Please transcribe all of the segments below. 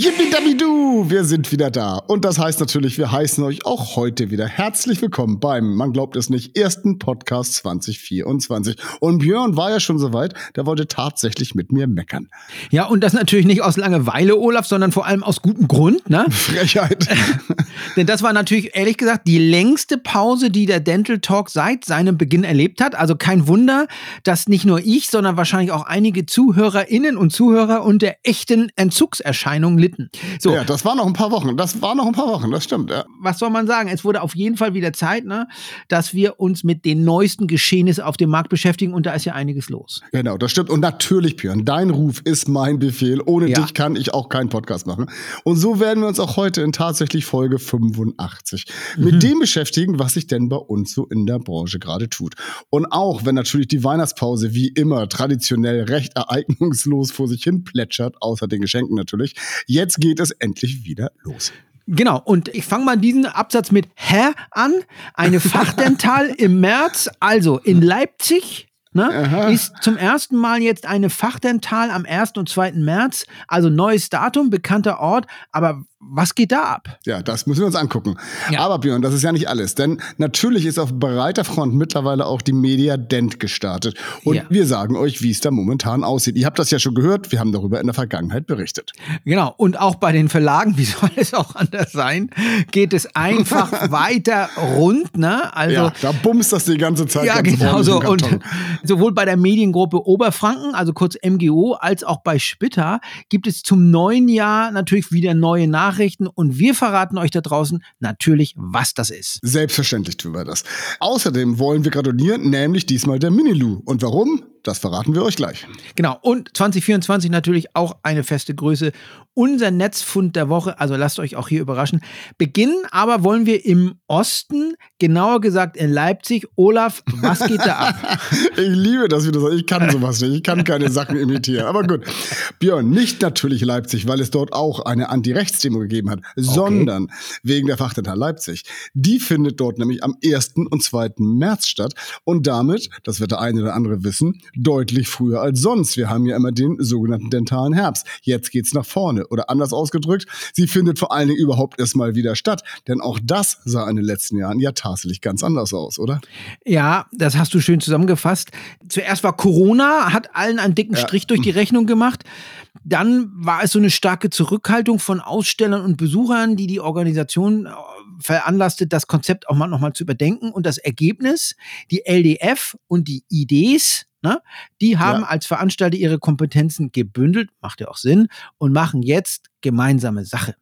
Yippie wir sind wieder da. Und das heißt natürlich, wir heißen euch auch heute wieder herzlich willkommen beim, man glaubt es nicht, ersten Podcast 2024. Und Björn war ja schon soweit, der wollte tatsächlich mit mir meckern. Ja, und das natürlich nicht aus Langeweile, Olaf, sondern vor allem aus gutem Grund, ne? Frechheit. Denn das war natürlich, ehrlich gesagt, die längste Pause, die der Dental Talk seit seinem Beginn erlebt hat. Also kein Wunder, dass nicht nur ich, sondern wahrscheinlich auch einige ZuhörerInnen und Zuhörer unter echten Entzugserscheinungen litten. So. Ja, das war noch ein paar Wochen. Das war noch ein paar Wochen, das stimmt. Ja. Was soll man sagen? Es wurde auf jeden Fall wieder Zeit, ne, dass wir uns mit den neuesten Geschehnissen auf dem Markt beschäftigen und da ist ja einiges los. Genau, das stimmt. Und natürlich, Björn, dein Ruf ist mein Befehl. Ohne ja. dich kann ich auch keinen Podcast machen. Und so werden wir uns auch heute in tatsächlich Folge 85 mhm. mit dem beschäftigen, was sich denn bei uns so in der Branche gerade tut. Und auch wenn natürlich die Weihnachtspause wie immer traditionell recht ereignungslos vor sich hin plätschert, außer den Geschenken natürlich. Jetzt geht es endlich wieder los. Genau, und ich fange mal diesen Absatz mit Hä an. Eine Fachdental im März, also in Leipzig. Ne, ist zum ersten Mal jetzt eine Fachdental am 1. und 2. März, also neues Datum, bekannter Ort, aber was geht da ab? Ja, das müssen wir uns angucken. Ja. Aber Björn, das ist ja nicht alles, denn natürlich ist auf breiter Front mittlerweile auch die Media Dent gestartet. Und ja. wir sagen euch, wie es da momentan aussieht. Ihr habt das ja schon gehört, wir haben darüber in der Vergangenheit berichtet. Genau, und auch bei den Verlagen, wie soll es auch anders sein, geht es einfach weiter rund. Ne? Also, ja, da bumst das die ganze Zeit. Ja, genau so. Und sowohl bei der Mediengruppe Oberfranken, also kurz MGO, als auch bei Spitter gibt es zum neuen Jahr natürlich wieder neue Nachrichten Nachrichten und wir verraten euch da draußen natürlich, was das ist. Selbstverständlich tun wir das. Außerdem wollen wir gratulieren, nämlich diesmal der Minilu. Und warum? Das verraten wir euch gleich. Genau. Und 2024 natürlich auch eine feste Größe. Unser Netzfund der Woche. Also lasst euch auch hier überraschen. Beginnen aber wollen wir im Osten, genauer gesagt in Leipzig. Olaf, was geht da ab? ich liebe das, wie du sagst. Ich kann sowas nicht. Ich kann keine Sachen imitieren. Aber gut. Björn, nicht natürlich Leipzig, weil es dort auch eine Anti-Rechts-Demo gegeben hat, okay. sondern wegen der Fachdental Leipzig. Die findet dort nämlich am 1. und 2. März statt. Und damit, das wird der eine oder andere wissen, deutlich früher als sonst. Wir haben ja immer den sogenannten dentalen Herbst. Jetzt geht's nach vorne. Oder anders ausgedrückt, sie findet vor allen Dingen überhaupt erstmal wieder statt. Denn auch das sah in den letzten Jahren ja tatsächlich ganz anders aus, oder? Ja, das hast du schön zusammengefasst. Zuerst war Corona, hat allen einen dicken Strich ja. durch die Rechnung gemacht. Dann war es so eine starke Zurückhaltung von Ausstellern und Besuchern, die die Organisation äh, veranlasste, das Konzept auch mal nochmal zu überdenken. Und das Ergebnis, die LDF und die IDs, Ne? Die haben ja. als Veranstalter ihre Kompetenzen gebündelt, macht ja auch Sinn, und machen jetzt gemeinsame Sache.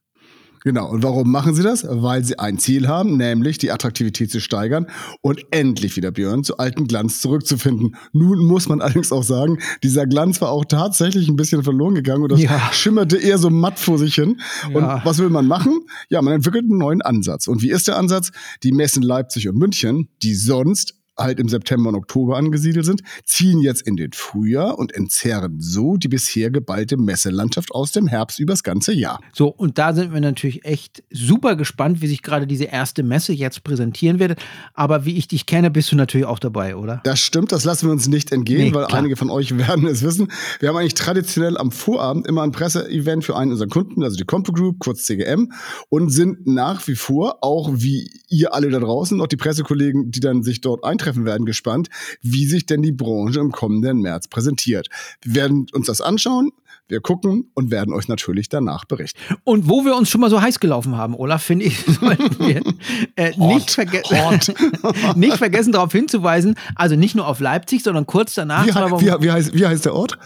Genau. Und warum machen sie das? Weil sie ein Ziel haben, nämlich die Attraktivität zu steigern und endlich wieder Björn zu alten Glanz zurückzufinden. Nun muss man allerdings auch sagen, dieser Glanz war auch tatsächlich ein bisschen verloren gegangen und das ja. schimmerte eher so matt vor sich hin. Ja. Und was will man machen? Ja, man entwickelt einen neuen Ansatz. Und wie ist der Ansatz? Die Messen Leipzig und München, die sonst halt im September und Oktober angesiedelt sind, ziehen jetzt in den Frühjahr und entzerren so die bisher geballte Messelandschaft aus dem Herbst übers ganze Jahr. So, und da sind wir natürlich echt super gespannt, wie sich gerade diese erste Messe jetzt präsentieren wird. Aber wie ich dich kenne, bist du natürlich auch dabei, oder? Das stimmt, das lassen wir uns nicht entgehen, nee, weil klar. einige von euch werden es wissen. Wir haben eigentlich traditionell am Vorabend immer ein Presseevent für einen unserer Kunden, also die Compo Group, kurz CGM, und sind nach wie vor, auch wie ihr alle da draußen, noch die Pressekollegen, die dann sich dort eintreffen, treffen werden gespannt, wie sich denn die Branche im kommenden März präsentiert. Wir werden uns das anschauen. Wir gucken und werden euch natürlich danach berichten. Und wo wir uns schon mal so heiß gelaufen haben, Olaf, finde ich, sollten wir äh, nicht, verge nicht, vergessen, darauf hinzuweisen, also nicht nur auf Leipzig, sondern kurz danach. Wie, wie, wie, heißt, wie heißt der Ort?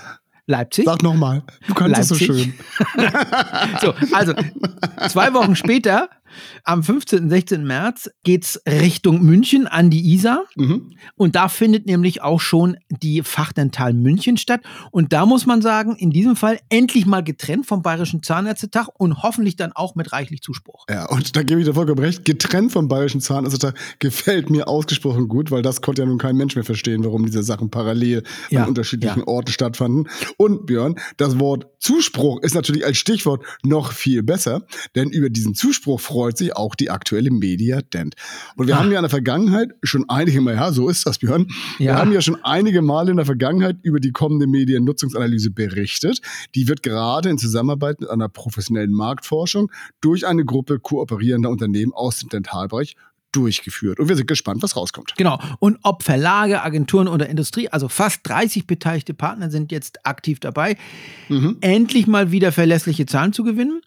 Leipzig. Sag nochmal. Du kannst es so schön. so, also zwei Wochen später Am 15. und 16. März geht's Richtung München an die Isar. Mhm. Und da findet nämlich auch schon die Fachdental München statt. Und da muss man sagen, in diesem Fall endlich mal getrennt vom Bayerischen Zahnärztetag und hoffentlich dann auch mit reichlich Zuspruch. Ja, und da gebe ich dir vollkommen recht. Getrennt vom Bayerischen Zahnärztetag gefällt mir ausgesprochen gut, weil das konnte ja nun kein Mensch mehr verstehen, warum diese Sachen parallel ja, an unterschiedlichen ja. Orten stattfanden. Und Björn, das Wort Zuspruch ist natürlich als Stichwort noch viel besser, denn über diesen Zuspruch freut sich auch die aktuelle Media Dent. Und wir ja. haben ja in der Vergangenheit schon einige Mal, ja, so ist das, Björn. Ja. Wir haben ja schon einige Male in der Vergangenheit über die kommende Mediennutzungsanalyse berichtet. Die wird gerade in Zusammenarbeit mit einer professionellen Marktforschung durch eine Gruppe kooperierender Unternehmen aus dem Dentalbereich durchgeführt. Und wir sind gespannt, was rauskommt. Genau. Und ob Verlage, Agenturen oder Industrie, also fast 30 beteiligte Partner sind jetzt aktiv dabei, mhm. endlich mal wieder verlässliche Zahlen zu gewinnen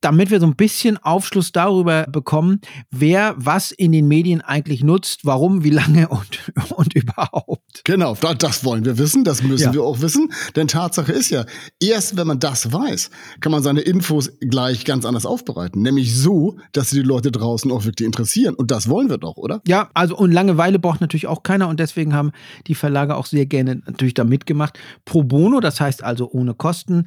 damit wir so ein bisschen Aufschluss darüber bekommen, wer was in den Medien eigentlich nutzt, warum, wie lange und, und überhaupt. Genau, das wollen wir wissen, das müssen ja. wir auch wissen. Denn Tatsache ist ja, erst wenn man das weiß, kann man seine Infos gleich ganz anders aufbereiten. Nämlich so, dass sie die Leute draußen auch wirklich interessieren. Und das wollen wir doch, oder? Ja, also und Langeweile braucht natürlich auch keiner und deswegen haben die Verlage auch sehr gerne natürlich da mitgemacht. Pro bono, das heißt also ohne Kosten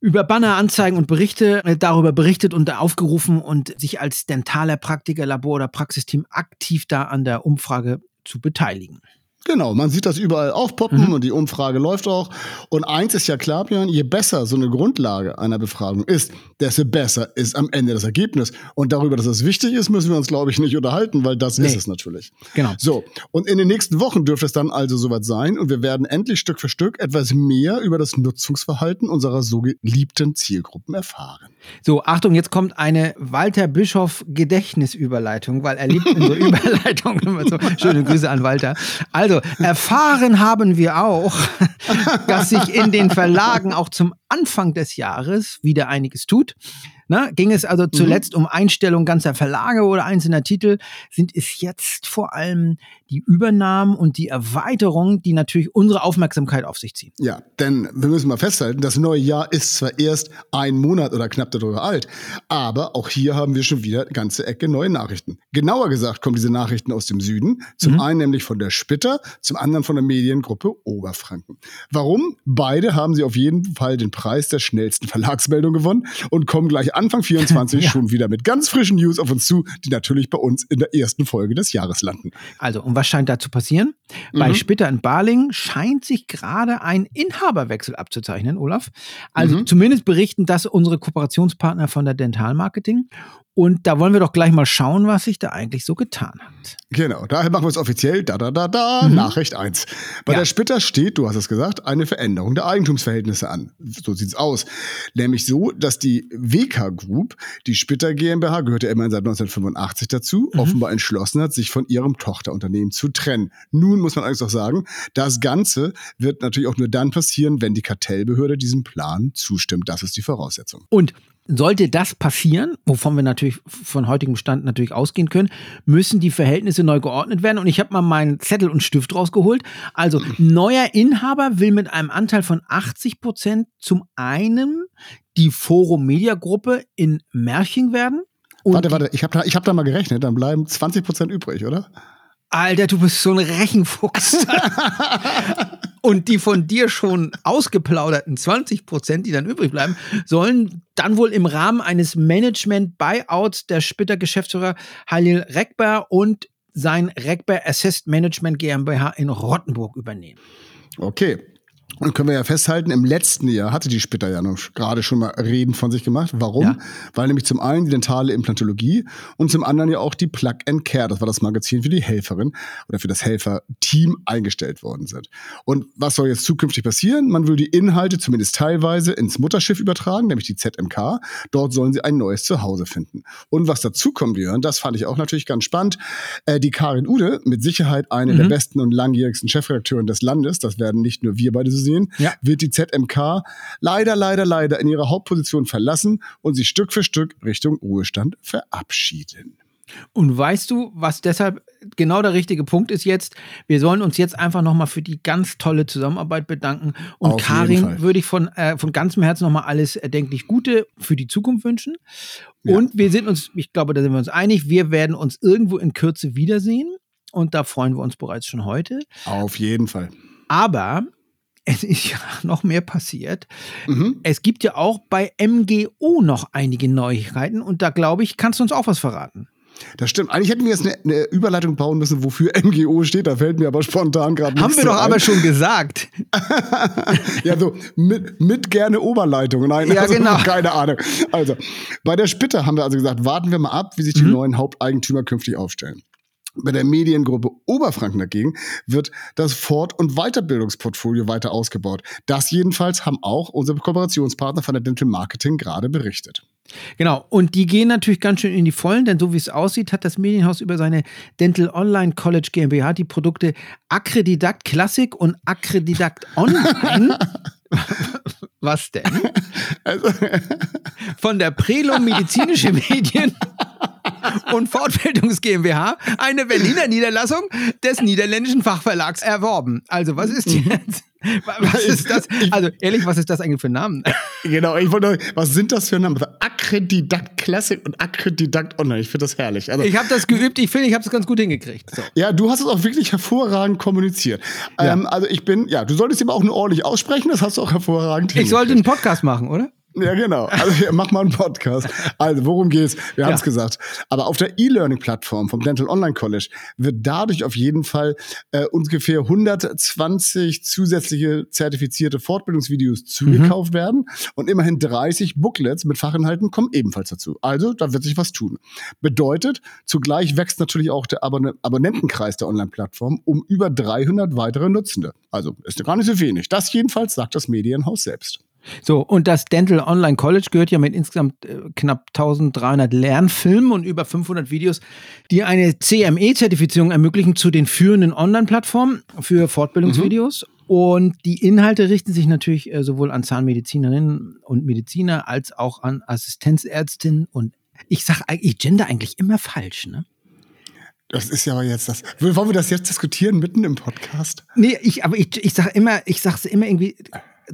über Banner, Anzeigen und Berichte äh, darüber berichtet und aufgerufen und sich als dentaler Praktiker, Labor oder Praxisteam aktiv da an der Umfrage zu beteiligen. Genau, man sieht das überall aufpoppen mhm. und die Umfrage läuft auch. Und eins ist ja klar, Björn, je besser so eine Grundlage einer Befragung ist, desto besser ist am Ende das Ergebnis. Und darüber, dass das wichtig ist, müssen wir uns, glaube ich, nicht unterhalten, weil das nee. ist es natürlich. Genau. So, und in den nächsten Wochen dürfte es dann also soweit sein und wir werden endlich Stück für Stück etwas mehr über das Nutzungsverhalten unserer so geliebten Zielgruppen erfahren. So, Achtung, jetzt kommt eine Walter Bischof Gedächtnisüberleitung, weil er liebt immer so. Schöne Grüße an Walter. Also, erfahren haben wir auch, dass sich in den Verlagen auch zum Anfang des Jahres wieder einiges tut. Na, ging es also mhm. zuletzt mhm. um Einstellung ganzer Verlage oder einzelner Titel, sind es jetzt vor allem die Übernahmen und die Erweiterungen, die natürlich unsere Aufmerksamkeit auf sich ziehen. Ja, denn wir müssen mal festhalten, das neue Jahr ist zwar erst ein Monat oder knapp darüber alt, aber auch hier haben wir schon wieder eine ganze Ecke neue Nachrichten. Genauer gesagt kommen diese Nachrichten aus dem Süden, zum mhm. einen nämlich von der Spitter, zum anderen von der Mediengruppe Oberfranken. Warum? Beide haben sie auf jeden Fall den Preis der schnellsten Verlagsmeldung gewonnen und kommen gleich Anfang 24 ja. schon wieder mit ganz frischen News auf uns zu, die natürlich bei uns in der ersten Folge des Jahres landen. Also, und was scheint da zu passieren? Mhm. Bei Spitter in Balingen scheint sich gerade ein Inhaberwechsel abzuzeichnen, Olaf. Also mhm. zumindest berichten das unsere Kooperationspartner von der Dental Marketing. Und da wollen wir doch gleich mal schauen, was sich da eigentlich so getan hat. Genau, daher machen wir es offiziell. Da, da, da, da, mhm. Nachricht 1. Bei ja. der Splitter steht, du hast es gesagt, eine Veränderung der Eigentumsverhältnisse an. So sieht es aus. Nämlich so, dass die WK Group, die Splitter GmbH, gehört ja immerhin seit 1985 dazu, mhm. offenbar entschlossen hat, sich von ihrem Tochterunternehmen zu trennen. Nun muss man eigentlich auch sagen, das Ganze wird natürlich auch nur dann passieren, wenn die Kartellbehörde diesem Plan zustimmt. Das ist die Voraussetzung. Und sollte das passieren, wovon wir natürlich von heutigem Stand natürlich ausgehen können, müssen die Verhältnisse neu geordnet werden. Und ich habe mal meinen Zettel und Stift rausgeholt. Also neuer Inhaber will mit einem Anteil von 80 Prozent zum einen die Forum Media Gruppe in Märching werden. warte, warte, ich habe da, hab da mal gerechnet, dann bleiben 20 Prozent übrig, oder? Alter, du bist so ein Rechenfuchs. Und die von dir schon ausgeplauderten 20 Prozent, die dann übrig bleiben, sollen dann wohl im Rahmen eines Management-Buyouts der Spitter-Geschäftsführer Halil Rekber und sein Rekber Assist Management GmbH in Rottenburg übernehmen. Okay, und können wir ja festhalten, im letzten Jahr hatte die Spitter ja noch gerade schon mal Reden von sich gemacht. Warum? Ja. Weil nämlich zum einen die dentale Implantologie und zum anderen ja auch die Plug and Care, das war das Magazin für die Helferin oder für das Helferteam eingestellt worden sind. Und was soll jetzt zukünftig passieren? Man will die Inhalte zumindest teilweise ins Mutterschiff übertragen, nämlich die ZMK. Dort sollen sie ein neues Zuhause finden. Und was dazu kommen wir, und das fand ich auch natürlich ganz spannend, äh, die Karin Ude, mit Sicherheit eine mhm. der besten und langjährigsten Chefredakteuren des Landes, das werden nicht nur wir beide so sehen, gesehen, ja. wird die ZMK leider, leider, leider in ihre Hauptposition verlassen und sich Stück für Stück Richtung Ruhestand verabschieden. Und weißt du, was deshalb genau der richtige Punkt ist jetzt? Wir sollen uns jetzt einfach nochmal für die ganz tolle Zusammenarbeit bedanken. Und Auf Karin würde ich von, äh, von ganzem Herzen nochmal alles erdenklich Gute für die Zukunft wünschen. Ja. Und wir sind uns, ich glaube, da sind wir uns einig, wir werden uns irgendwo in Kürze wiedersehen. Und da freuen wir uns bereits schon heute. Auf jeden Fall. Aber es ist ja noch mehr passiert. Mhm. Es gibt ja auch bei MGO noch einige Neuigkeiten und da glaube ich, kannst du uns auch was verraten. Das stimmt. Eigentlich hätten wir jetzt eine, eine, Überleitung bauen müssen, wofür MGO steht. Da fällt mir aber spontan gerade nichts Haben wir doch ein. aber schon gesagt. ja, so mit, mit gerne Oberleitung. Nein, ja, also, genau. keine Ahnung. Also, bei der Spitte haben wir also gesagt, warten wir mal ab, wie sich die mhm. neuen Haupteigentümer künftig aufstellen. Bei der Mediengruppe Oberfranken dagegen wird das Fort- und Weiterbildungsportfolio weiter ausgebaut. Das jedenfalls haben auch unsere Kooperationspartner von der Dental Marketing gerade berichtet. Genau, und die gehen natürlich ganz schön in die Vollen, denn so wie es aussieht, hat das Medienhaus über seine Dental Online College GmbH die Produkte Accredidakt Classic und Accredidakt Online. Was denn? Also, Von der Prelum Medizinische Medien und Fortbildungs GmbH, eine Berliner Niederlassung des niederländischen Fachverlags erworben. Also, was ist jetzt? Was ist das? Also, ehrlich, was ist das eigentlich für Namen? Genau, ich wollte, was sind das für Namen? Accredidakt Classic und Accredidakt Online. Ich finde das herrlich. Also, ich habe das geübt, ich finde, ich habe es ganz gut hingekriegt. So. Ja, du hast es auch wirklich hervorragend kommuniziert. Ja. Ähm, also, ich bin, ja, du solltest ihm auch nur ordentlich aussprechen, das hast du auch hervorragend. Ich sollte einen Podcast machen, oder? Ja, genau. Also mach mal einen Podcast. Also, worum geht's? Wir haben es ja. gesagt. Aber auf der E-Learning-Plattform vom Dental Online College wird dadurch auf jeden Fall äh, ungefähr 120 zusätzliche zertifizierte Fortbildungsvideos zugekauft mhm. werden und immerhin 30 Booklets mit Fachinhalten kommen ebenfalls dazu. Also, da wird sich was tun. Bedeutet, zugleich wächst natürlich auch der Abon Abonnentenkreis der Online-Plattform um über 300 weitere Nutzende. Also, ist gar nicht so wenig. Das jedenfalls sagt das Medienhaus selbst. So, und das Dental Online College gehört ja mit insgesamt äh, knapp 1300 Lernfilmen und über 500 Videos, die eine CME-Zertifizierung ermöglichen, zu den führenden Online-Plattformen für Fortbildungsvideos. Mhm. Und die Inhalte richten sich natürlich äh, sowohl an Zahnmedizinerinnen und Mediziner als auch an Assistenzärztinnen und ich sage eigentlich Gender eigentlich immer falsch, ne? Das ist ja aber jetzt das. Wollen wir das jetzt diskutieren mitten im Podcast? Nee, ich, aber ich, ich sage immer, ich sage immer irgendwie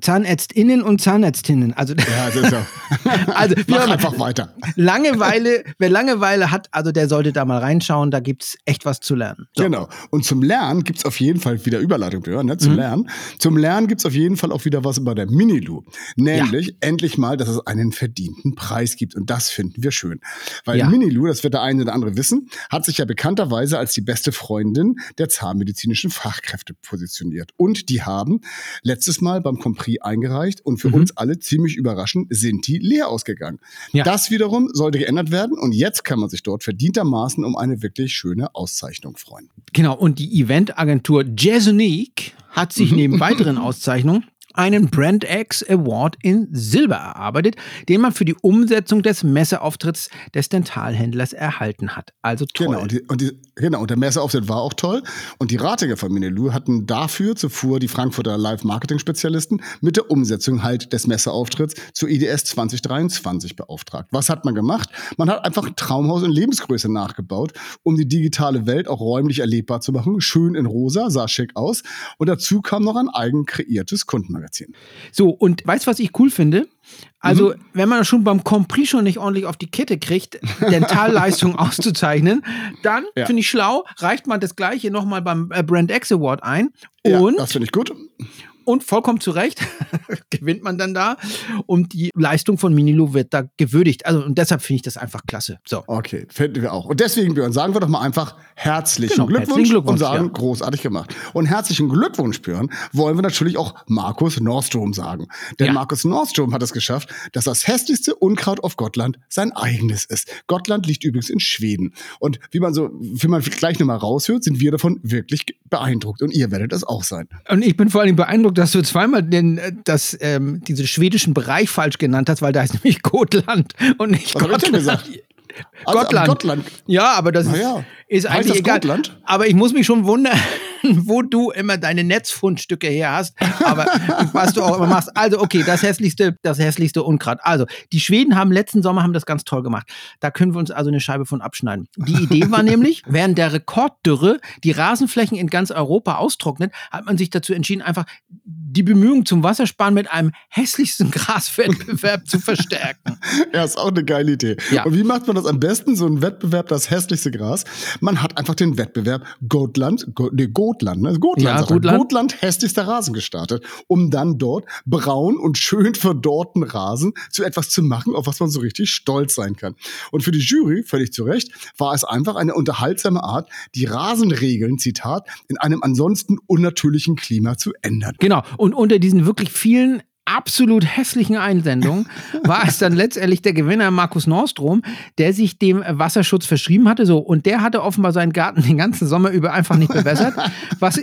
ZahnärztInnen und Zahnärztinnen. Also, ja, das ist ja. also Mach einfach weiter. Langeweile, wer Langeweile hat, also der sollte da mal reinschauen, da gibt es echt was zu lernen. So. Genau. Und zum Lernen gibt es auf jeden Fall wieder Überleitung, ne? Zum mhm. Lernen. Zum Lernen gibt es auf jeden Fall auch wieder was bei der Minilu. Nämlich ja. endlich mal, dass es einen verdienten Preis gibt. Und das finden wir schön. Weil ja. Minilu, das wird der eine oder andere wissen, hat sich ja bekannterweise als die beste Freundin der zahnmedizinischen Fachkräfte positioniert. Und die haben letztes Mal beim Prix eingereicht und für mhm. uns alle ziemlich überraschend sind die leer ausgegangen. Ja. Das wiederum sollte geändert werden und jetzt kann man sich dort verdientermaßen um eine wirklich schöne Auszeichnung freuen. Genau, und die Eventagentur Jazzonique hat sich neben weiteren Auszeichnungen einen Brand X Award in Silber erarbeitet, den man für die Umsetzung des Messeauftritts des Dentalhändlers erhalten hat. Also toll. Genau, und, die, und die, genau, und der Messeauftritt war auch toll. Und die Ratiger von Minelu hatten dafür zuvor die Frankfurter Live-Marketing-Spezialisten mit der Umsetzung halt des Messeauftritts zur IDS 2023 beauftragt. Was hat man gemacht? Man hat einfach ein Traumhaus in Lebensgröße nachgebaut, um die digitale Welt auch räumlich erlebbar zu machen. Schön in rosa, sah schick aus. Und dazu kam noch ein eigen kreiertes Kundenmagazin. Magazin. So, und weißt du, was ich cool finde? Also, mhm. wenn man schon beim Compris schon nicht ordentlich auf die Kette kriegt, Dentalleistung auszuzeichnen, dann ja. finde ich schlau, reicht man das Gleiche nochmal beim äh, Brand X Award ein. Und ja, das finde ich gut und vollkommen zu Recht gewinnt man dann da und die Leistung von Minilo wird da gewürdigt. Also und deshalb finde ich das einfach klasse. So. Okay, finden wir auch. Und deswegen, Björn, sagen wir doch mal einfach herzlichen, genau, Glückwunsch, herzlichen Glückwunsch, und sagen, ja. großartig gemacht. Und herzlichen Glückwunsch, Björn, wollen wir natürlich auch Markus Nordstrom sagen. Denn ja. Markus Nordstrom hat es geschafft, dass das hässlichste Unkraut auf Gottland sein eigenes ist. Gottland liegt übrigens in Schweden. Und wie man so, wie man gleich nochmal raushört, sind wir davon wirklich beeindruckt. Und ihr werdet es auch sein. Und ich bin vor allem beeindruckt, dass du zweimal den, äh, das, ähm, diesen schwedischen Bereich falsch genannt hast, weil da ist nämlich Gotland und nicht Was Gottland. gesagt? Also Gottland. Gottland. Ja, aber das ist, ja. ist eigentlich egal. Gotland? Aber ich muss mich schon wundern. wo du immer deine Netzfundstücke her hast, aber was du auch immer machst. Also, okay, das hässlichste, das hässlichste Unkraut. Also, die Schweden haben letzten Sommer haben das ganz toll gemacht. Da können wir uns also eine Scheibe von abschneiden. Die Idee war nämlich, während der Rekorddürre die Rasenflächen in ganz Europa austrocknet, hat man sich dazu entschieden, einfach die Bemühungen zum Wassersparen mit einem hässlichsten Graswettbewerb zu verstärken. Ja, ist auch eine geile Idee. Ja. Und wie macht man das am besten? So ein Wettbewerb, das hässlichste Gras. Man hat einfach den Wettbewerb Gotland, Go, nee, Gotland, ne? Gotland, ja, Gotland. Gotland hässlichster Rasen gestartet, um dann dort braun und schön verdorrten Rasen zu etwas zu machen, auf was man so richtig stolz sein kann. Und für die Jury, völlig zu Recht, war es einfach eine unterhaltsame Art, die Rasenregeln, Zitat, in einem ansonsten unnatürlichen Klima zu ändern. Genau. Und unter diesen wirklich vielen absolut hässlichen Einsendungen war es dann letztendlich der Gewinner Markus Nordstrom, der sich dem Wasserschutz verschrieben hatte. So, und der hatte offenbar seinen Garten den ganzen Sommer über einfach nicht bewässert, was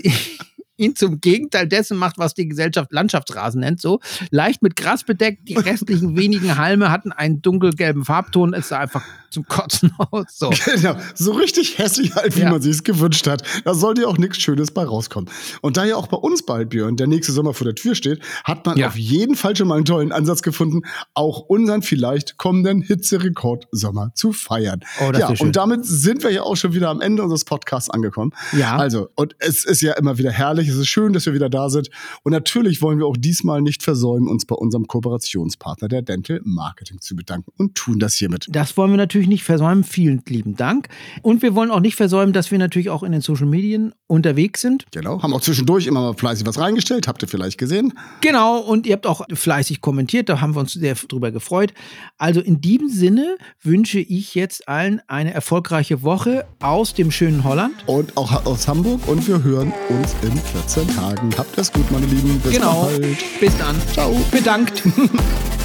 ihn zum Gegenteil dessen macht, was die Gesellschaft Landschaftsrasen nennt. So leicht mit Gras bedeckt, die restlichen wenigen Halme hatten einen dunkelgelben Farbton. Es sah einfach zum Kotzen aus. So. Genau, so richtig hässlich halt, wie ja. man sich es gewünscht hat. Da sollte ja auch nichts Schönes bei rauskommen. Und da ja auch bei uns bald, Björn, der nächste Sommer vor der Tür steht, hat man ja. auf jeden Fall schon mal einen tollen Ansatz gefunden, auch unseren vielleicht kommenden Hitzerekord-Sommer zu feiern. Oh, das ja, und damit sind wir ja auch schon wieder am Ende unseres Podcasts angekommen. Ja. Also, und es ist ja immer wieder herrlich. Es ist schön, dass wir wieder da sind. Und natürlich wollen wir auch diesmal nicht versäumen, uns bei unserem Kooperationspartner der Dental Marketing zu bedanken und tun das hiermit. Das wollen wir natürlich natürlich nicht versäumen. Vielen lieben Dank. Und wir wollen auch nicht versäumen, dass wir natürlich auch in den Social Medien unterwegs sind. Genau, haben auch zwischendurch immer mal fleißig was reingestellt, habt ihr vielleicht gesehen. Genau, und ihr habt auch fleißig kommentiert, da haben wir uns sehr drüber gefreut. Also in diesem Sinne wünsche ich jetzt allen eine erfolgreiche Woche aus dem schönen Holland. Und auch aus Hamburg und wir hören uns in 14 Tagen. Habt es gut, meine Lieben. Bis genau. bald. Bis dann. Ciao. Bedankt.